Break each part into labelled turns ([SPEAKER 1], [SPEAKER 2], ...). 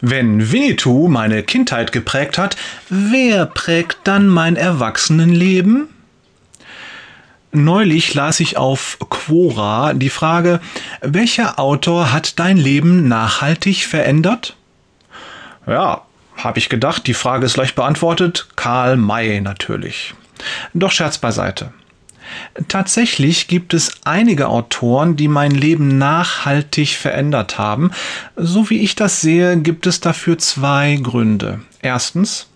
[SPEAKER 1] Wenn Winnetou meine Kindheit geprägt hat, wer prägt dann mein Erwachsenenleben? Neulich las ich auf Quora die Frage, welcher Autor hat dein Leben nachhaltig verändert? Ja, habe ich gedacht, die Frage ist leicht beantwortet. Karl May natürlich. Doch Scherz beiseite. Tatsächlich gibt es einige Autoren, die mein Leben nachhaltig verändert haben. So wie ich das sehe, gibt es dafür zwei Gründe. Erstens,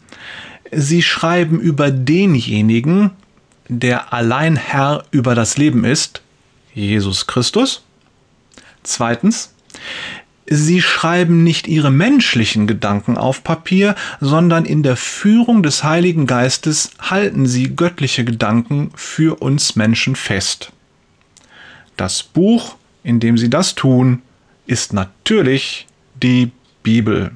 [SPEAKER 1] sie schreiben über denjenigen, der allein Herr über das Leben ist, Jesus Christus. Zweitens, Sie schreiben nicht ihre menschlichen Gedanken auf Papier, sondern in der Führung des Heiligen Geistes halten sie göttliche Gedanken für uns Menschen fest. Das Buch, in dem sie das tun, ist natürlich die Bibel.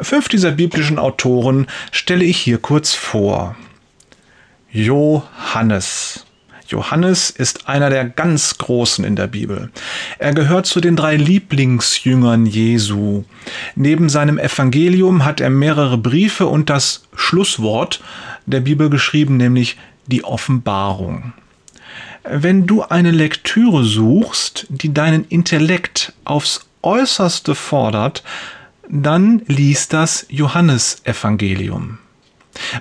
[SPEAKER 1] Fünf dieser biblischen Autoren stelle ich hier kurz vor. Johannes. Johannes ist einer der ganz Großen in der Bibel. Er gehört zu den drei Lieblingsjüngern Jesu. Neben seinem Evangelium hat er mehrere Briefe und das Schlusswort der Bibel geschrieben, nämlich die Offenbarung. Wenn du eine Lektüre suchst, die deinen Intellekt aufs äußerste fordert, dann liest das Johannesevangelium.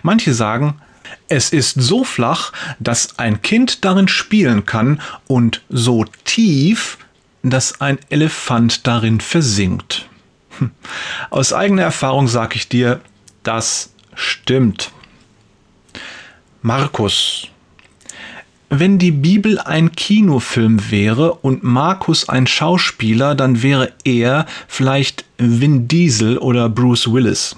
[SPEAKER 1] Manche sagen, es ist so flach, dass ein Kind darin spielen kann und so tief, dass ein Elefant darin versinkt. Hm. Aus eigener Erfahrung sage ich dir, das stimmt. Markus. Wenn die Bibel ein Kinofilm wäre und Markus ein Schauspieler, dann wäre er vielleicht Vin Diesel oder Bruce Willis.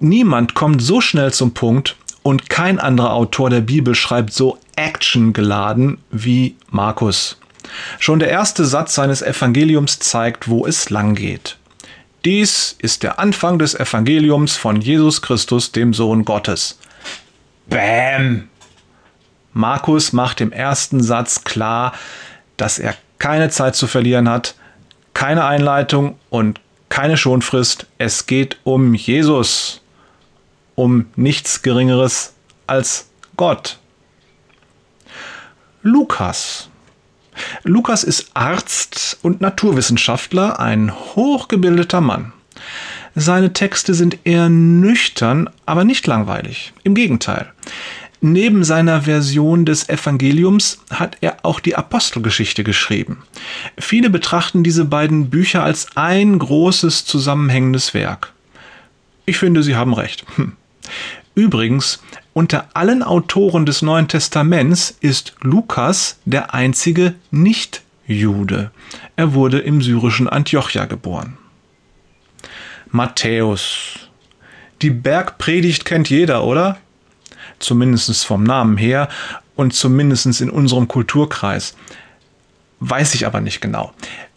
[SPEAKER 1] Niemand kommt so schnell zum Punkt und kein anderer Autor der Bibel schreibt so actiongeladen wie Markus. Schon der erste Satz seines Evangeliums zeigt, wo es lang geht. Dies ist der Anfang des Evangeliums von Jesus Christus, dem Sohn Gottes. Bäm! Markus macht im ersten Satz klar, dass er keine Zeit zu verlieren hat, keine Einleitung und keine Schonfrist. Es geht um Jesus um nichts Geringeres als Gott. Lukas. Lukas ist Arzt und Naturwissenschaftler, ein hochgebildeter Mann. Seine Texte sind eher nüchtern, aber nicht langweilig. Im Gegenteil. Neben seiner Version des Evangeliums hat er auch die Apostelgeschichte geschrieben. Viele betrachten diese beiden Bücher als ein großes zusammenhängendes Werk. Ich finde, sie haben recht. Hm. Übrigens, unter allen Autoren des Neuen Testaments ist Lukas der einzige Nicht-Jude. Er wurde im syrischen Antiochia geboren. Matthäus. Die Bergpredigt kennt jeder, oder? Zumindest vom Namen her und zumindest in unserem Kulturkreis. Weiß ich aber nicht genau.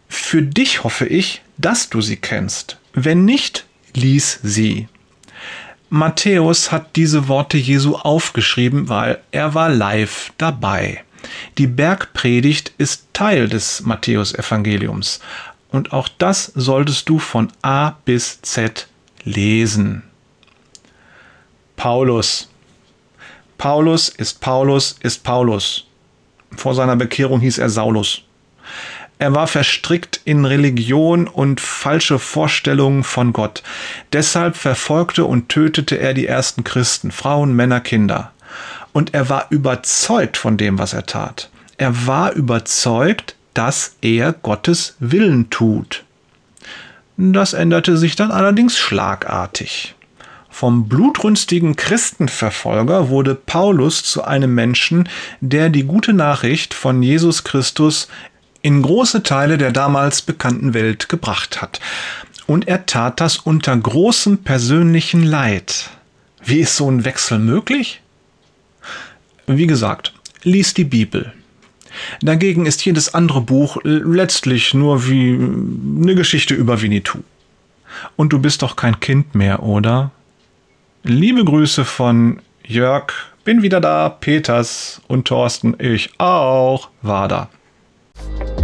[SPEAKER 1] Für dich hoffe ich, dass du sie kennst. Wenn nicht, lies sie. Matthäus hat diese Worte Jesu aufgeschrieben, weil er war live dabei. Die Bergpredigt ist Teil des Matthäusevangeliums und auch das solltest du von A bis Z lesen. Paulus. Paulus ist Paulus ist Paulus. Vor seiner Bekehrung hieß er Saulus. Er war verstrickt in Religion und falsche Vorstellungen von Gott. Deshalb verfolgte und tötete er die ersten Christen, Frauen, Männer, Kinder. Und er war überzeugt von dem, was er tat. Er war überzeugt, dass er Gottes Willen tut. Das änderte sich dann allerdings schlagartig. Vom blutrünstigen Christenverfolger wurde Paulus zu einem Menschen, der die gute Nachricht von Jesus Christus in große Teile der damals bekannten Welt gebracht hat. Und er tat das unter großem persönlichen Leid. Wie ist so ein Wechsel möglich? Wie gesagt, lies die Bibel. Dagegen ist jedes andere Buch letztlich nur wie eine Geschichte über Winnetou. Und du bist doch kein Kind mehr, oder? Liebe Grüße von Jörg, bin wieder da, Peters und Thorsten, ich auch, war da. Thank you.